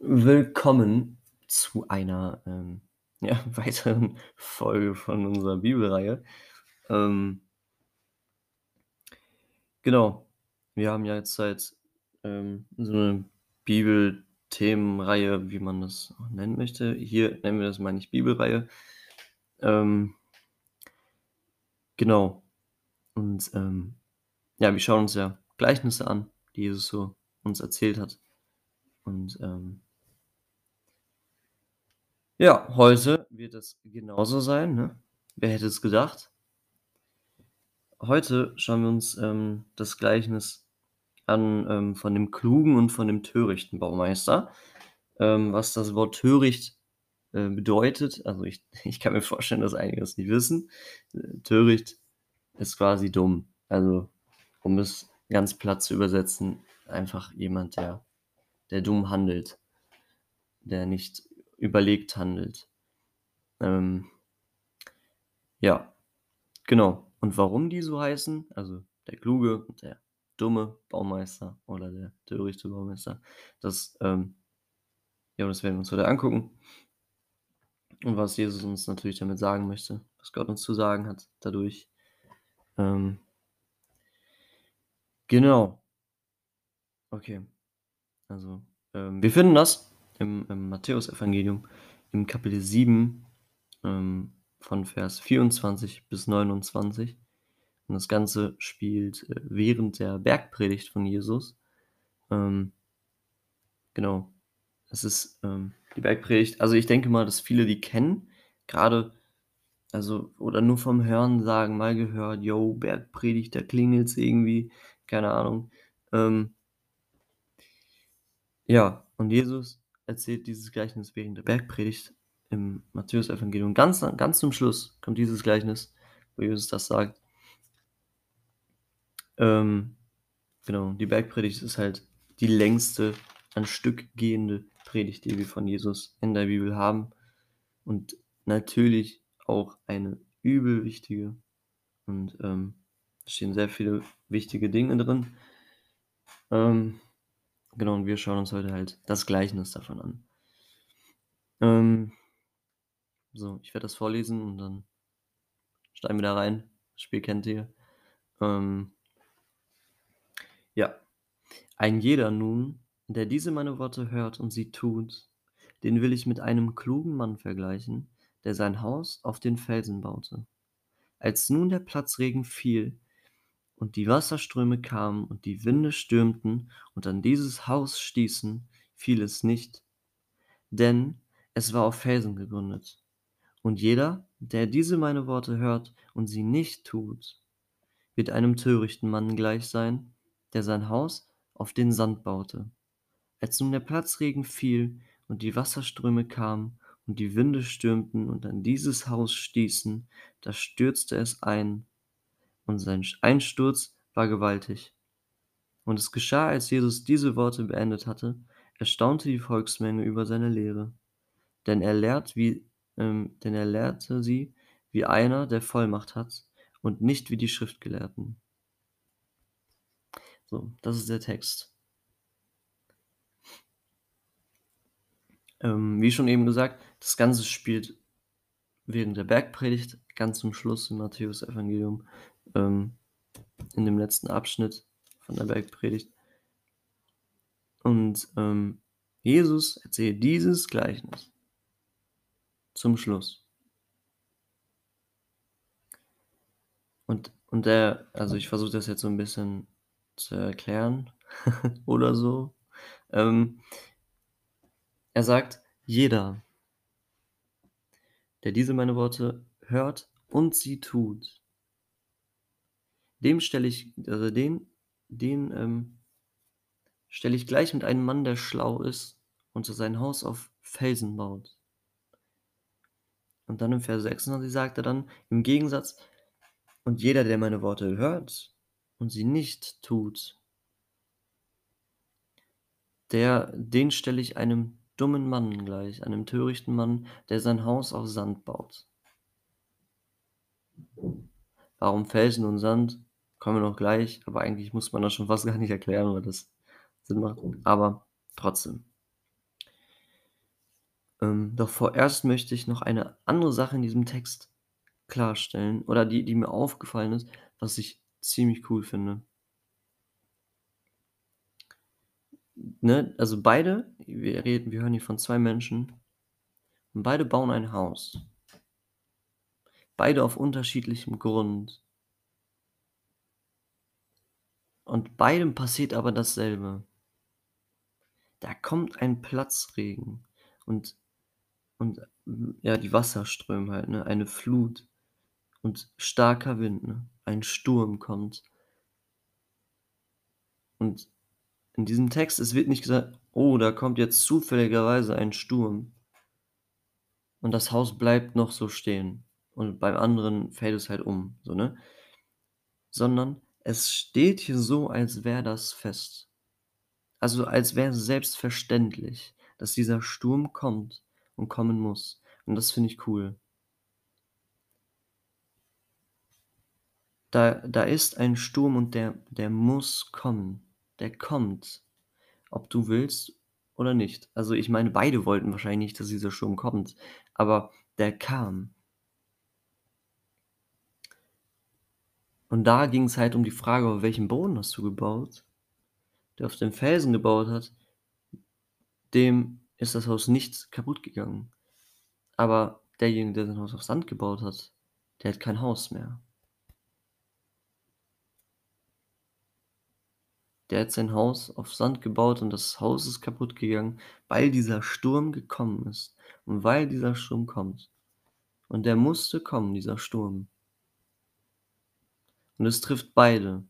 Willkommen zu einer, ähm, ja, weiteren Folge von unserer Bibelreihe. Ähm genau, wir haben ja jetzt seit ähm, so 'ne Bibelthemenreihe, wie man das nennen möchte. Hier nennen wir das mal nicht Bibelreihe. Ähm genau. Und, ähm, ja, wir schauen uns ja Gleichnisse an, die Jesus so uns erzählt hat. Und, ähm ja, heute wird es genauso sein, ne? Wer hätte es gedacht? Heute schauen wir uns, ähm, das Gleichnis an, ähm, von dem klugen und von dem törichten Baumeister. Ähm, was das Wort töricht, äh, bedeutet also ich ich kann mir vorstellen, dass einige das nicht wissen. Äh, töricht ist quasi dumm. Also, um es ganz platt zu übersetzen, einfach jemand, der der dumm handelt, der nicht überlegt handelt. Ähm ja, genau. Und warum die so heißen, also der kluge und der dumme Baumeister oder der törichte Baumeister, das, ähm ja, das werden wir uns heute angucken. Und was Jesus uns natürlich damit sagen möchte, was Gott uns zu sagen hat dadurch. Ähm Genau. Okay. Also, ähm, wir finden das im im Matthäusevangelium im Kapitel 7, ähm, von Vers 24 bis 29. Und das Ganze spielt, äh, während der Bergpredigt von Jesus. Ähm genau. Es ist, ähm, die Bergpredigt also, ich denke mal, dass viele die kennen, grade also oder nur vom Hörensagen mal gehört: „Jo, Bergpredigt, da klingelt's irgendwie“, keine Ahnung. Ähm ja, und Jesus erzählt dieses Gleichnis während der Bergpredigt im Matthäusevangelium. Ganz ganz zum Schluss kommt dieses Gleichnis, wo Jesus das sagt. Ähm, genau, die Bergpredigt ist halt die längste am Stück gehende Predigt, die wir von Jesus in der Bibel haben und natürlich auch eine übel wichtige und, ähm, stehen sehr viele wichtige Dinge drin. Ähm, genau, und wir schauen uns heute halt das Gleichnis davon an. Ähm so, ich werde das vorlesen und dann steigen wir da rein. Das Spiel kennt ihr. Ähm ja. Ein jeder nun, der diese meine Worte hört und sie tut, den will ich mit einem klugen Mann vergleichen, der sein Haus auf den Felsen baute. Als nun der Platzregen fiel und die Wasserströme kamen und die Winde stürmten und an dieses Haus stießen, fiel es nicht, denn es war auf Felsen gegründet. Und jeder, der diese meine Worte hört und sie nicht tut, wird einem törichten Mann gleich sein, der sein Haus auf den Sand baute. Als nun der Platzregen fiel und die Wasserströme kamen und die Winde stürmten und an dieses Haus stießen, da stürzte es ein, und sein Einsturz war gewaltig. Und es geschah, als Jesus diese Worte beendet hatte, erstaunte die Volksmenge über seine Lehre. Denn er lehrt wie ähm, denn er lehrte sie wie einer, der Vollmacht hat und nicht wie die Schriftgelehrten. So, das ist der Text. Ähm, wie schon eben gesagt, das Ganze spielt während der Bergpredigt ganz zum Schluss im Matthäusevangelium, ähm, in dem letzten Abschnitt von der Bergpredigt. Und, ähm, Jesus erzählt dieses Gleichnis zum Schluss. Und und der also, ich versuche das jetzt so 'n bisschen zu erklären oder so. Ähm er sagt: „Jeder“ „der diese meine Worte hört und sie tut“ „dem stelle ich also, den den, ähm stelle ich gleich mit einem Mann, der schlau ist und der sein Haus auf Felsen baut.“ Und dann im Vers 26 sagt er dann: „Im Gegensatz und jeder, der meine Worte hört und sie nicht tut“ „der den stelle ich einem dummen Mann gleich, einem törichten Mann, der sein Haus auf Sand baut.“ Warum Felsen und Sand, kommen wir noch gleich, aber eigentlich muss man das schon fast gar nicht erklären, weil das Sinn macht, aber trotzdem. Ähm, doch vorerst möchte ich noch eine andere Sache in diesem Text klarstellen oder die die mir aufgefallen ist, was ich ziemlich cool finde. Ne, also beide wir reden wir hören hier von 2 Menschen und beide bauen ein Haus. Beide auf unterschiedlichem Grund. Und beidem passiert aber dasselbe. Da kommt ein Platzregen und und, ja, die Wasserströme halt, ne, eine Flut und starker Wind, ne? Ein Sturm kommt. Und in diesem Text, es wird nicht gesagt: „Oh, da kommt jetzt zufälligerweise ein Sturm.“ Und das Haus bleibt noch so stehen und beim anderen fällt es halt um, so, ne? Sondern es steht hier so, als wäre das fest. Also, als wäre es selbstverständlich, dass dieser Sturm kommt und kommen muss. Und das finde ich cool. Da da ist ein Sturm und der der muss kommen. Der kommt, ob du willst oder nicht. Also, ich meine, beide wollten wahrscheinlich nicht, dass dieser Sturm kommt, aber der kam. Und da ging's halt um die Frage: „Auf welchem Boden hast du gebaut?“ Der auf dem Felsen gebaut hat dem ist das Haus nicht kaputt gegangen. Aber derjenige, der sein Haus auf Sand gebaut hat, der hat kein Haus mehr. Der hat sein Haus auf Sand gebaut und das Haus ist kaputt gegangen, weil dieser Sturm gekommen ist und weil dieser Sturm kommt. Und der musste kommen, dieser Sturm. Und es trifft beide.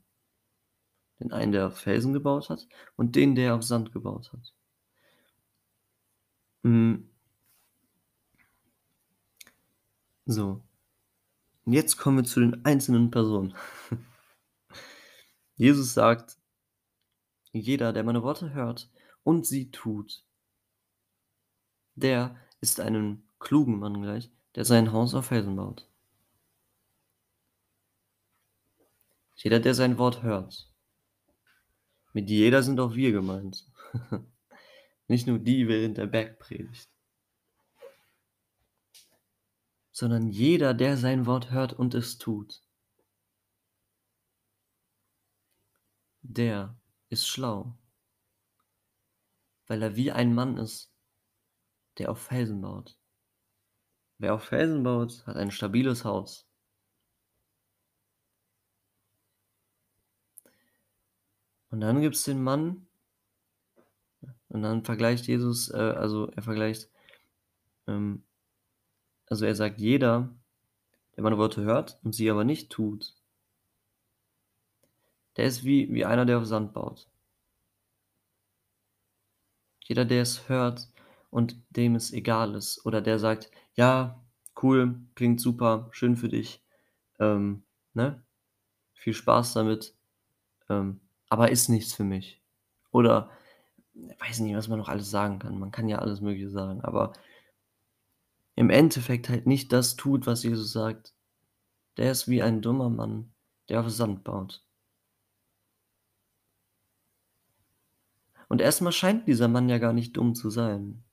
Den einen, der auf Felsen gebaut hat und den, der auf Sand gebaut hat. Hm. So. Und jetzt kommen wir zu den einzelnen Personen. Jesus sagt: „Jeder, der meine Worte hört und sie tut“ „der ist einem klugen Mann gleich, der sein Haus auf Felsen baut.“ Jeder, der sein Wort hört. Mit jeder sind auch wir gemeint. Nicht nur die während der Bergpredigt. Sondern jeder, der sein Wort hört und es tut. Der ist schlau. Weil er wie ein Mann ist, der auf Felsen baut. Wer auf Felsen baut, hat ein stabiles Haus. Und dann gibt's den Mann und dann vergleicht Jesus, äh, also er vergleicht, ähm also er sagt: „Jeder, der meine Worte hört und sie aber nicht tut“ der ist wie wie einer, der auf Sand baut. Jeder, der es hört und dem es egal ist oder der sagt: „Ja, cool, klingt super, schön für dich, ähm, ne? Viel Spaß damit, ähm, aber ist nichts für mich.“ Oder weiß nicht, was man noch alles sagen kann. Man kann ja alles Mögliche sagen, aber im Endeffekt halt nicht das tut, was Jesus sagt. Der ist wie ein dummer Mann, der auf Sand baut. Und erst mal scheint dieser Mann ja gar nicht dumm zu sein.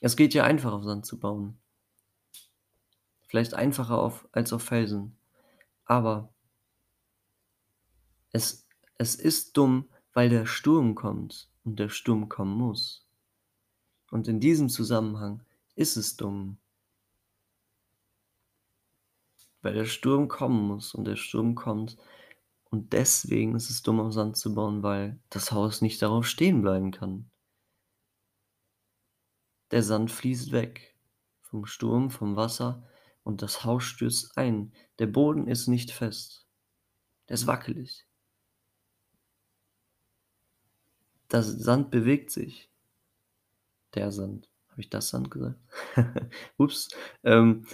Es geht ja einfach, auf Sand zu bauen. Vielleicht einfacher auf als auf Felsen. Aber es es ist dumm, weil der Sturm kommt und der Sturm kommen muss. Und in diesem Zusammenhang ist es dumm. Weil der Sturm kommen muss und der Sturm kommt und deswegen ist es dumm, auf Sand zu bauen, weil das Haus nicht darauf stehen bleiben kann. Der Sand fließt weg vom Sturm, vom Wasser und das Haus stürzt ein. Der Boden ist nicht fest. Der ist wackelig. Das Sand bewegt sich. Der Sand. Habe ich das Sand gesagt? Ups. Ähm,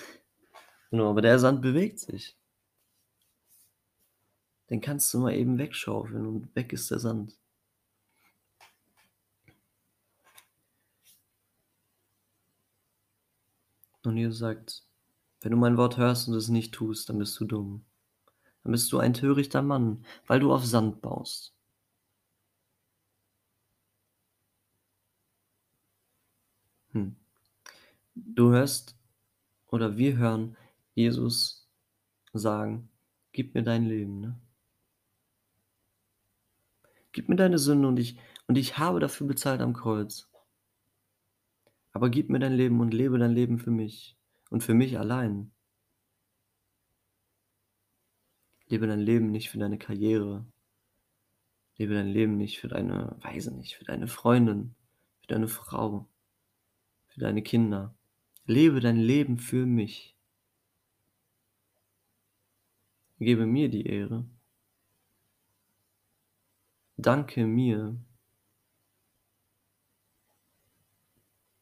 genau, aber der Sand bewegt sich. Den kannst du mal eben wegschaufeln und weg ist der Sand. Und Jesus sagt: „Wenn du mein Wort hörst und es nicht tust, dann bist du dumm. Dann bist du ein törichter Mann, weil du auf Sand baust.“ Hm. Du hörst oder wir hören Jesus sagen: „Gib mir dein Leben“, ne? Gib mir deine Sünde und ich und ich habe dafür bezahlt am Kreuz. Aber gib mir dein Leben und lebe dein Leben für mich und für mich allein. Lebe dein Leben nicht für deine Karriere. Lebe dein Leben nicht für deine weiß ich nicht, für deine Freundin, für deine Frau, für deine Kinder. Lebe dein Leben für mich. Gebe mir die Ehre. Danke mir.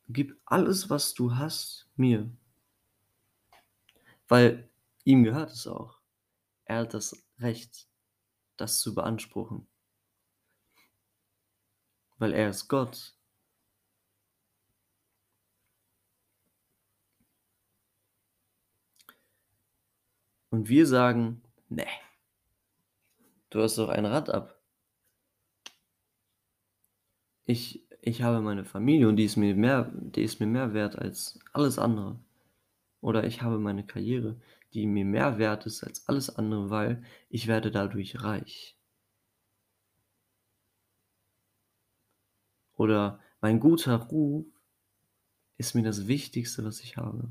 Gib alles, was du hast, mir. Weil ihm gehört es auch. Er hat das Recht, das zu beanspruchen. Weil er ist Gott. Und wir sagen: „Ne. Du hast doch ein Rad ab.“ Ich ich habe meine Familie und die ist mir mehr die ist mir mehr wert als alles andere. Oder ich habe meine Karriere, die mir mehr wert ist als alles andere, weil ich werde dadurch reich. Oder mein guter Ruf ist mir das Wichtigste, was ich habe.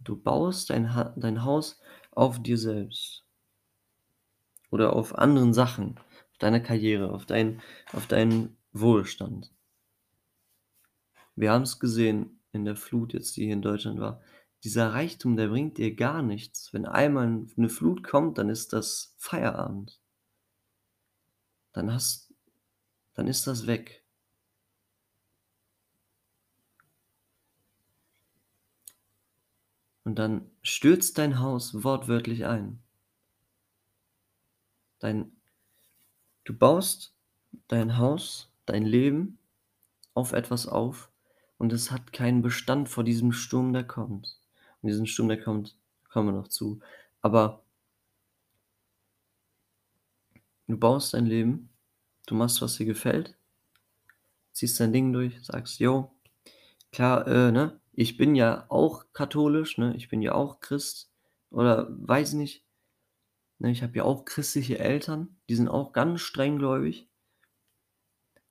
Du baust dein Ha dein Haus auf dir selbst. Oder auf anderen Sachen, auf deiner Karriere, auf dein auf deinen Wohlstand. Wir haben's gesehen in der Flut jetzt, die hier in Deutschland war. Dieser Reichtum, der bringt dir gar nichts. Wenn einmal 'ne Flut kommt, dann ist das Feierabend. Dann hast dann ist das weg. Und dann stürzt dein Haus wortwörtlich ein. Dein du baust dein Haus, dein Leben auf etwas auf und es hat keinen Bestand vor diesem Sturm, der kommt. Und diesen Sturm, der kommt, kommen wir noch zu. Aber du baust dein Leben, du machst, was dir gefällt, ziehst dein Ding durch, sagst: „Jo, klar, äh, ne, ich bin ja auch katholisch, ne? Ich bin ja auch Christ oder weiß nicht, ne, ich habe ja auch christliche Eltern, die sind auch ganz strenggläubig.“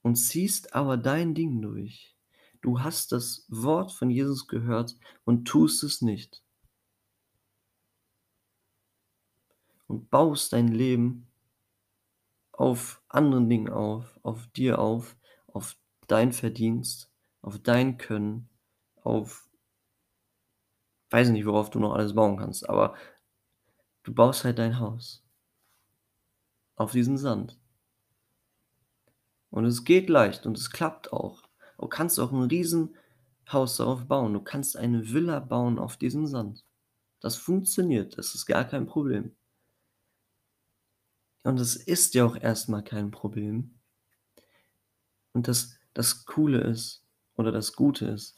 Und ziehst aber dein Ding durch. Du hast das Wort von Jesus gehört und tust es nicht. Und baust dein Leben auf anderen Dingen auf, auf dir auf, auf dein Verdienst, auf dein Können, auf weiß nicht, worauf du noch alles bauen kannst, aber du baust halt dein Haus auf diesen Sand. Und es geht leicht und es klappt auch. Du kannst auch 'n Riesenhaus darauf bauen. Du kannst eine Villa bauen auf diesem Sand. Das funktioniert, das ist gar kein Problem. Und es ist ja auch erst mal kein Problem. Und das das Coole ist oder das Gute ist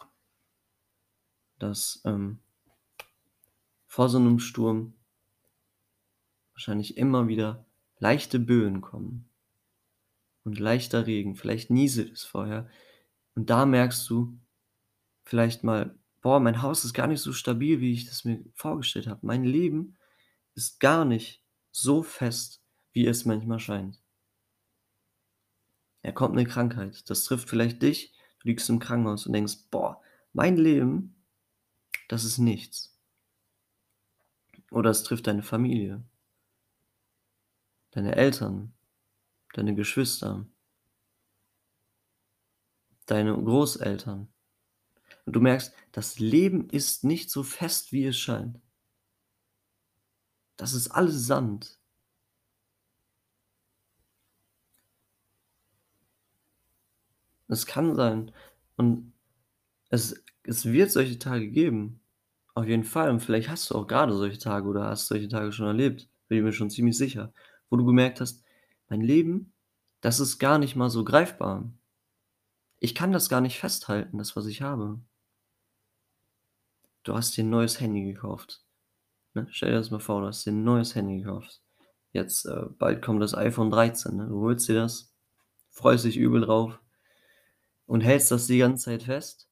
dass, ähm vor so 'nem Sturm wahrscheinlich immer wieder leichte Böen kommen und leichter Regen. Vielleicht nieselt es vorher und da merkst du vielleicht mal: „Boah, mein Haus ist gar nicht so stabil, wie ich das mir vorgestellt habe. Mein Leben ist gar nicht so fest, wie es manchmal scheint.“ Da kommt 'ne Krankheit. Das trifft vielleicht dich. Du liegst im Krankenhaus und denkst: „Boah, mein Leben, das ist nichts.“ Oder es trifft deine Familie. Deine Eltern, deine Geschwister. Deine Großeltern. Und du merkst, das Leben ist nicht so fest, wie es scheint. Das ist alles Sand. Es kann sein und es es wird solche Tage geben. Auf jeden Fall und vielleicht hast du auch grade solche Tage oder hast solche Tage schon erlebt, bin ich mir schon ziemlich sicher, wo du gemerkt hast: „Mein Leben, das ist gar nicht mal so greifbar. Ich kann das gar nicht festhalten, das, was ich habe.“ Du hast dir 'n neues Handy gekauft, ne? Stell dir das mal vor, du hast dir 'n neues Handy gekauft. Jetzt, äh, bald kommt das iPhone 13, ne? Du holst dir das, freust dich übel drauf und hältst das die ganze Zeit fest.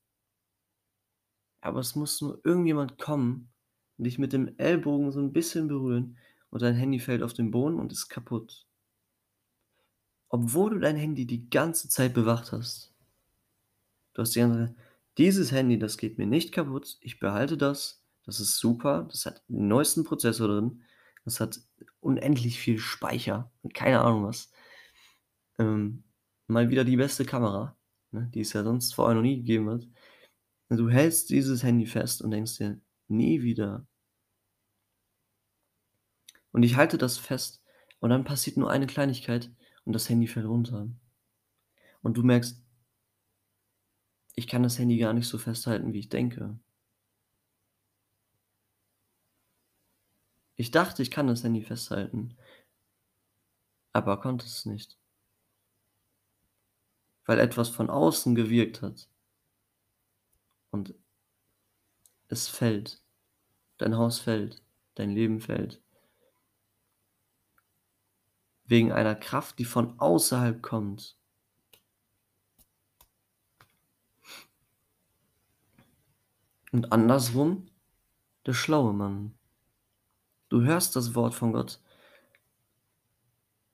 Aber es muss nur irgendjemand kommen dich mit dem Ellbogen so 'n bisschen berühren und dein Handy fällt auf den Boden und ist kaputt. Obwohl du dein Handy die ganze Zeit bewacht hast. Du hast die ganze „Dieses Handy, das geht mir nicht kaputt. Ich behalte das. Das ist super. Das hat den neuesten Prozessor drin. Das hat unendlich viel Speicher und keine Ahnung was. Ähm, mal wieder die beste Kamera, ne, die es ja sonst vorher noch nie gegeben hat.“ Und du hältst dieses Handy fest und denkst dir: „Nie wieder.“ Und ich halte das fest und dann passiert nur eine Kleinigkeit und das Handy fällt runter. Und du merkst ich kann das Handy gar nicht so festhalten, wie ich denke. Ich dachte, ich kann das Handy festhalten aber konnte es nicht. Weil etwas von außen gewirkt hat. Und es fällt. Dein Haus fällt, dein Leben fällt. Wegen einer Kraft, die von außerhalb kommt. Und andersrum der schlaue Mann. Du hörst das Wort von Gott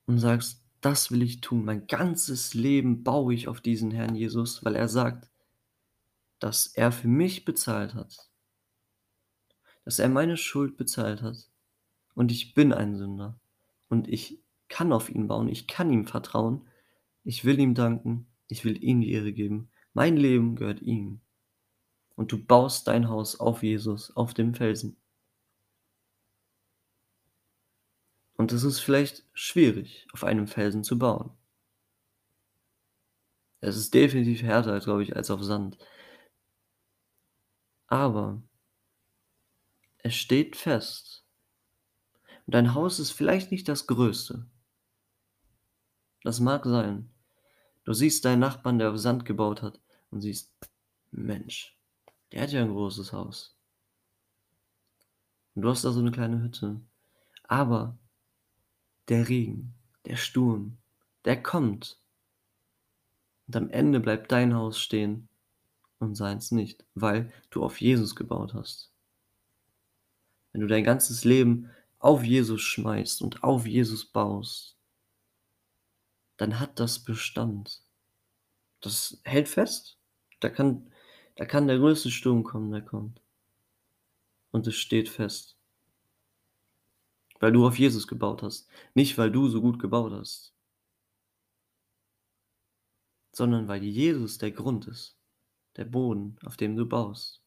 und sagst: „Das will ich tun. Mein ganzes Leben baue ich auf diesen Herrn Jesus, weil er sagt, dass er für mich bezahlt hat. Dass er meine Schuld bezahlt hat und ich bin ein Sünder und ich kann auf ihn bauen, ich kann ihm vertrauen. Ich will ihm danken, ich will ihm die Ehre geben. Mein Leben gehört ihm.“ Und du baust dein Haus auf Jesus, auf dem Felsen. Und es ist vielleicht schwierig, auf einem Felsen zu bauen. Es ist definitiv härter, glaube ich, als auf Sand. Aber es steht fest. Dein Haus ist vielleicht nicht das Größte. Das mag sein. Du siehst deinen Nachbarn, der auf Sand gebaut hat und siehst: „Mensch, der hat ja 'n großes Haus.“ Und du hast da so 'ne kleine Hütte. Aber der Regen, der Sturm, der kommt. Und am Ende bleibt dein Haus stehen und seins nicht, weil du auf Jesus gebaut hast. Wenn du dein ganzes Leben auf Jesus schmeißt und auf Jesus baust dann hat das Bestand. Das hält fest. Da kann da kann der größte Sturm kommen, der kommt. Und es steht fest. Weil du auf Jesus gebaut hast, nicht weil du so gut gebaut hast. Sondern weil Jesus der Grund ist, der Boden, auf dem du baust.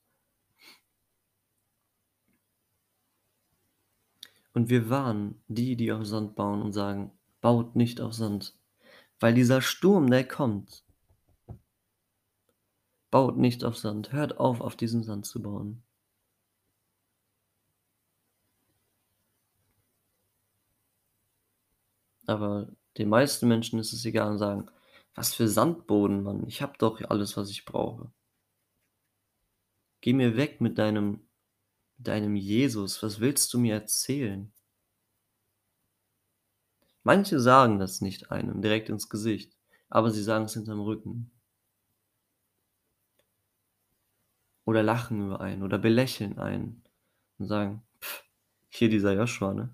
Und wir warnen die, die auf Sand bauen und sagen: „Baut nicht auf Sand, weil dieser Sturm, der kommt.“ Baut nicht auf Sand. Hört auf, auf diesem Sand zu bauen. Aber den meisten Menschen ist es egal und sagen: „Was für Sandboden, Mann. Ich habe doch alles, was ich brauche.“ Geh mir weg mit deinem deinem Jesus. Was willst du mir erzählen? Manche sagen das nicht einem direkt ins Gesicht, aber sie sagen's hinterm Rücken. Oder lachen über einen oder belächeln einen und sagen: „Hier dieser Joshua, ne?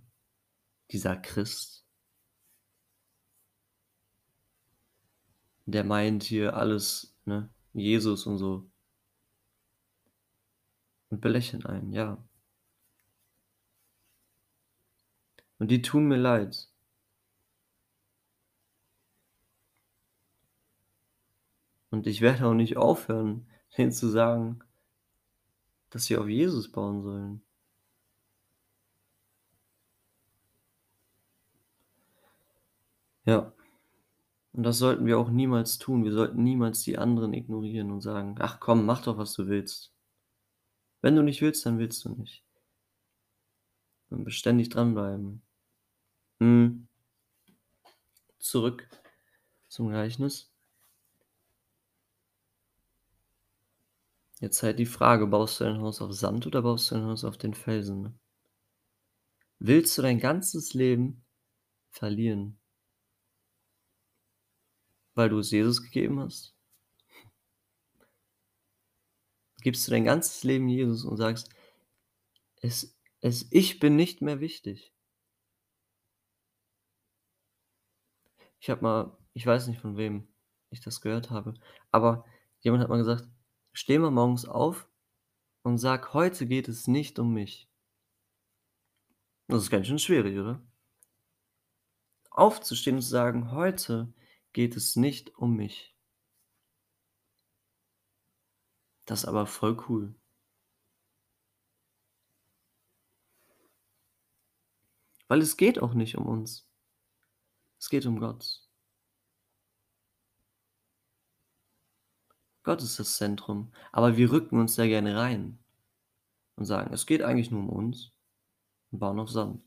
Dieser Christ.“ Der meint hier alles, ne, Jesus und so. Und belächeln einen, ja. Und die tun mir leid. Und ich werde auch nicht aufhören, denen zu sagen dass sie auf Jesus bauen sollen. Ja. Und das sollten wir auch niemals tun. Wir sollten niemals die anderen ignorieren und sagen: „Ach komm, mach doch, was du willst.“ Wenn du nicht willst, dann willst du nicht. Und beständig dranbleiben. Mhm. Zurück zum Gleichnis. Jetzt halt die Frage, baust du dein Haus auf Sand oder baust du dein Haus auf den Felsen? Willst du dein ganzes Leben verlieren? Weil du es Jesus gegeben hast? Gibst du dein ganzes Leben Jesus und sagst: „Es es ich bin nicht mehr wichtig.“ Ich habe mal ich weiß nicht, von wem ich das gehört habe, aber jemand hat mal gesagt: „Steh mal morgens auf und sag: ‚Heute geht es nicht um mich.'“ Das ist ganz schön schwierig, oder? Aufzustehen und zu sagen: „Heute geht es nicht um mich.“ Das ist aber voll cool. Weil es geht auch nicht um uns. Es geht um Gott. Gott ist das Zentrum, aber wir rücken uns da gerne rein und sagen: „Es geht eigentlich nur um uns“ und bauen auf Sand.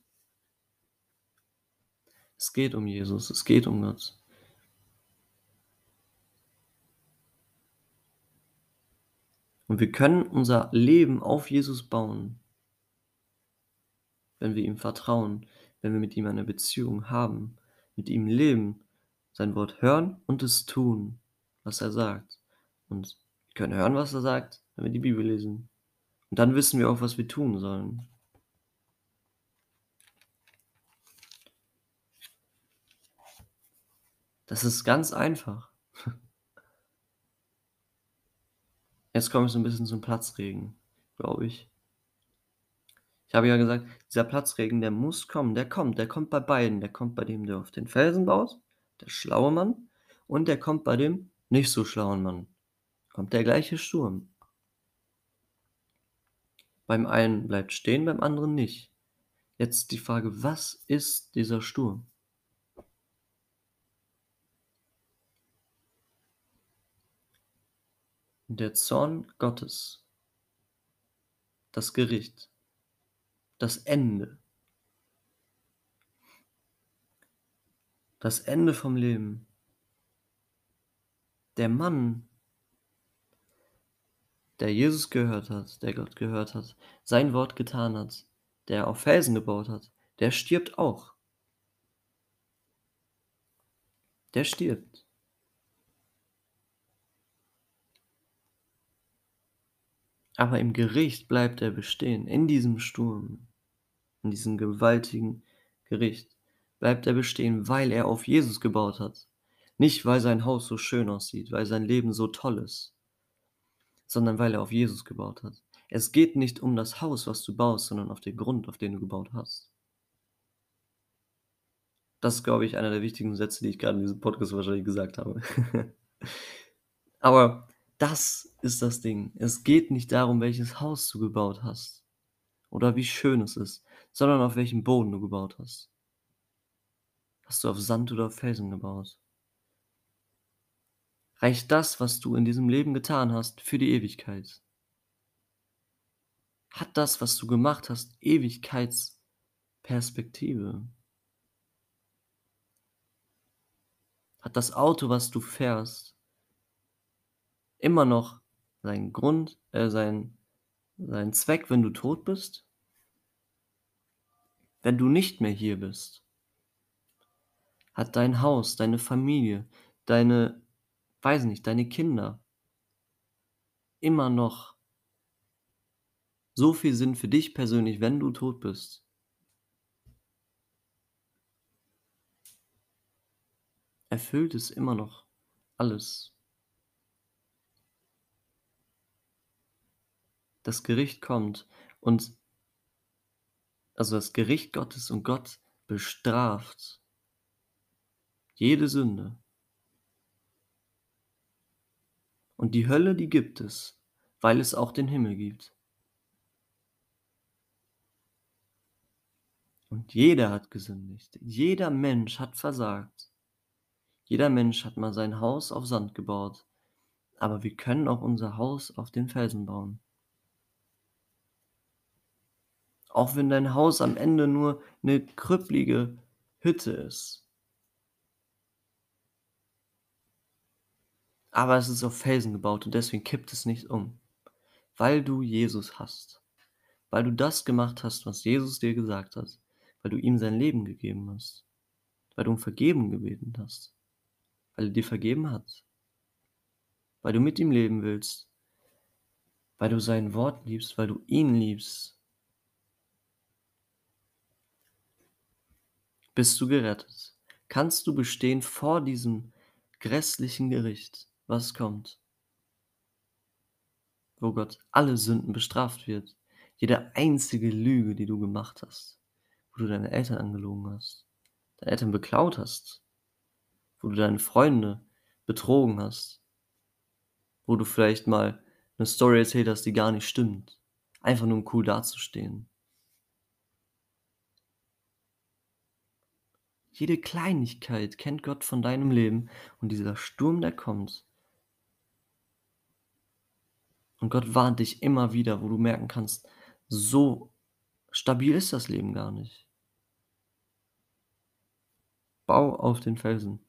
Es geht um Jesus, es geht um Gott. Und wir können unser Leben auf Jesus bauen wenn wir ihm vertrauen, wenn wir mit ihm eine Beziehung haben, mit ihm leben, sein Wort hören und es tun, was er sagt. Und wir können hören, was er sagt, wenn wir die Bibel lesen. Und dann wissen wir auch, was wir tun sollen. Das ist ganz einfach. Jetzt komme ich so 'n bisschen zum Platzregen, glaube ich. Ich habe ja gesagt, dieser Platzregen, der muss kommen. Der kommt, der kommt bei beiden. Der kommt bei dem, der auf den Felsen baut, der schlaue Mann, und der kommt bei dem nicht so schlauen Mann. Kommt der gleiche Sturm. Beim einen bleibt stehen, beim anderen nicht. Jetzt die Frage: Was ist dieser Sturm? Der Zorn Gottes. Das Gericht. Das Ende. Das Ende vom Leben. Der Mann der Jesus gehört hat, der Gott gehört hat, sein Wort getan hat, der auf Felsen gebaut hat, der stirbt auch. Der stirbt. Aber im Gericht bleibt er bestehen, in diesem Sturm, in diesem gewaltigen Gericht bleibt er bestehen, weil er auf Jesus gebaut hat. Nicht, weil sein Haus so schön aussieht, weil sein Leben so toll ist, sondern weil er auf Jesus gebaut hat. Es geht nicht um das Haus, was du baust, sondern auf den Grund, auf den du gebaut hast. Das ist, glaube ich, einer der wichtigen Sätze, die ich grade in diesem Podcast wahrscheinlich gesagt habe. Aber das ist das Ding. Es geht nicht darum, welches Haus du gebaut hast oder wie schön es ist, sondern auf welchem Boden du gebaut hast. Hast du auf Sand oder auf Felsen gebaut? Reicht das, was du in diesem Leben getan hast, für die Ewigkeit? Hat das, was du gemacht hast, Ewigkeitsperspektive? Hat das Auto, was du fährst immer noch seinen Grund äh, seinen seinen Zweck, wenn du tot bist? Wenn du nicht mehr hier bist? Hat dein Haus, deine Familie, deine weiß nicht, deine Kinder immer noch so viel Sinn für dich persönlich, wenn du tot bist? Erfüllt es immer noch alles? Das Gericht kommt und also das Gericht Gottes und Gott bestraft jede Sünde. Und die Hölle, die gibt es, weil es auch den Himmel gibt. Und jeder hat gesündigt. Jeder Mensch hat versagt. Jeder Mensch hat mal sein Haus auf Sand gebaut. Aber wir können auch unser Haus auf den Felsen bauen. Auch wenn dein Haus am Ende nur 'ne krüppelige Hütte ist. Aber es ist auf Felsen gebaut und deswegen kippt es nicht um, weil du Jesus hast, weil du das gemacht hast, was Jesus dir gesagt hat, weil du ihm sein Leben gegeben hast, weil du um Vergebung gebeten hast, weil er dir vergeben hat, weil du mit ihm leben willst. weil du sein Wort liebst, weil du ihn liebst, bist du gerettet. Kannst du bestehen vor diesem grässlichen Gericht, was kommt, wo Gott alle Sünden bestraft wird, jede einzige Lüge, die du gemacht hast, wo du deine Eltern angelogen hast, deine Eltern beklaut hast, wo du deine Freunde betrogen hast, wo du vielleicht mal eine Story erzählt hast, die gar nicht stimmt, einfach nur um cool dazustehen. Jede Kleinigkeit kennt Gott von deinem Leben und dieser Sturm, der kommt. Und Gott warnt dich immer wieder, wo du merken kannst, so stabil ist das Leben gar nicht. Bau auf den Felsen.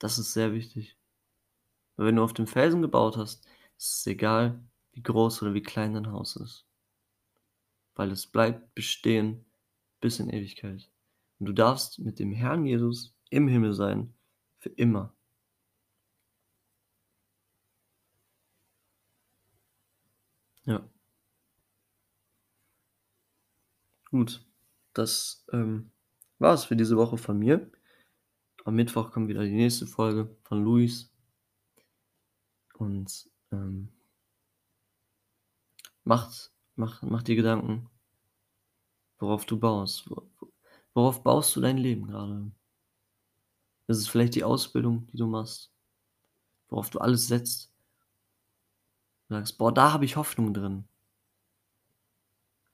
Das ist sehr wichtig. Weil wenn du auf dem Felsen gebaut hast, ist es egal, wie groß oder wie klein dein Haus ist. Weil es bleibt bestehen bis in Ewigkeit. Und du darfst mit dem Herrn Jesus im Himmel sein, für immer. Ja. Gut, das ähm, war es für diese Woche von mir. Am Mittwoch kommt wieder die nächste Folge von Luis. Und ähm, macht, mach, mach dir Gedanken, worauf du baust. Worauf baust du dein Leben gerade? Ist es vielleicht die Ausbildung, die du machst, worauf du alles setzt? Du sagst, boah, da habe ich Hoffnung drin.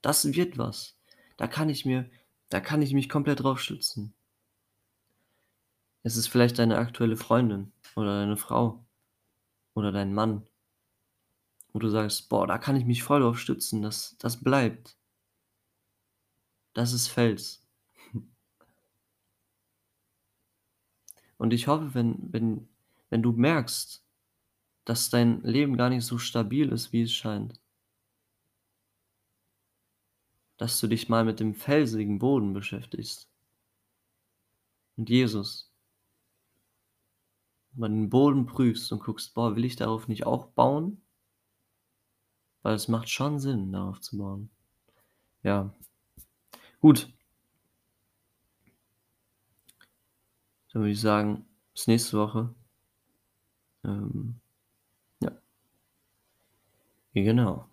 Das wird was. Da kann ich mir, da kann ich mich komplett drauf stützen. Es ist vielleicht deine aktuelle Freundin oder deine Frau oder dein Mann, wo du sagst, boah, da kann ich mich voll drauf stützen, das, das bleibt. Das ist Fels. Und ich hoffe, wenn, wenn, wenn du merkst, dass dein Leben gar nicht so stabil ist, wie es scheint, dass du dich mal mit dem felsigen Boden beschäftigst. Und Jesus. Mal den Boden prüfst und guckst, boah, will ich darauf nicht auch bauen? Weil es macht schon Sinn, darauf zu bauen. Ja, Gut. Dann würde ich sagen, bis nächste Woche. Ähm, ja. Genau.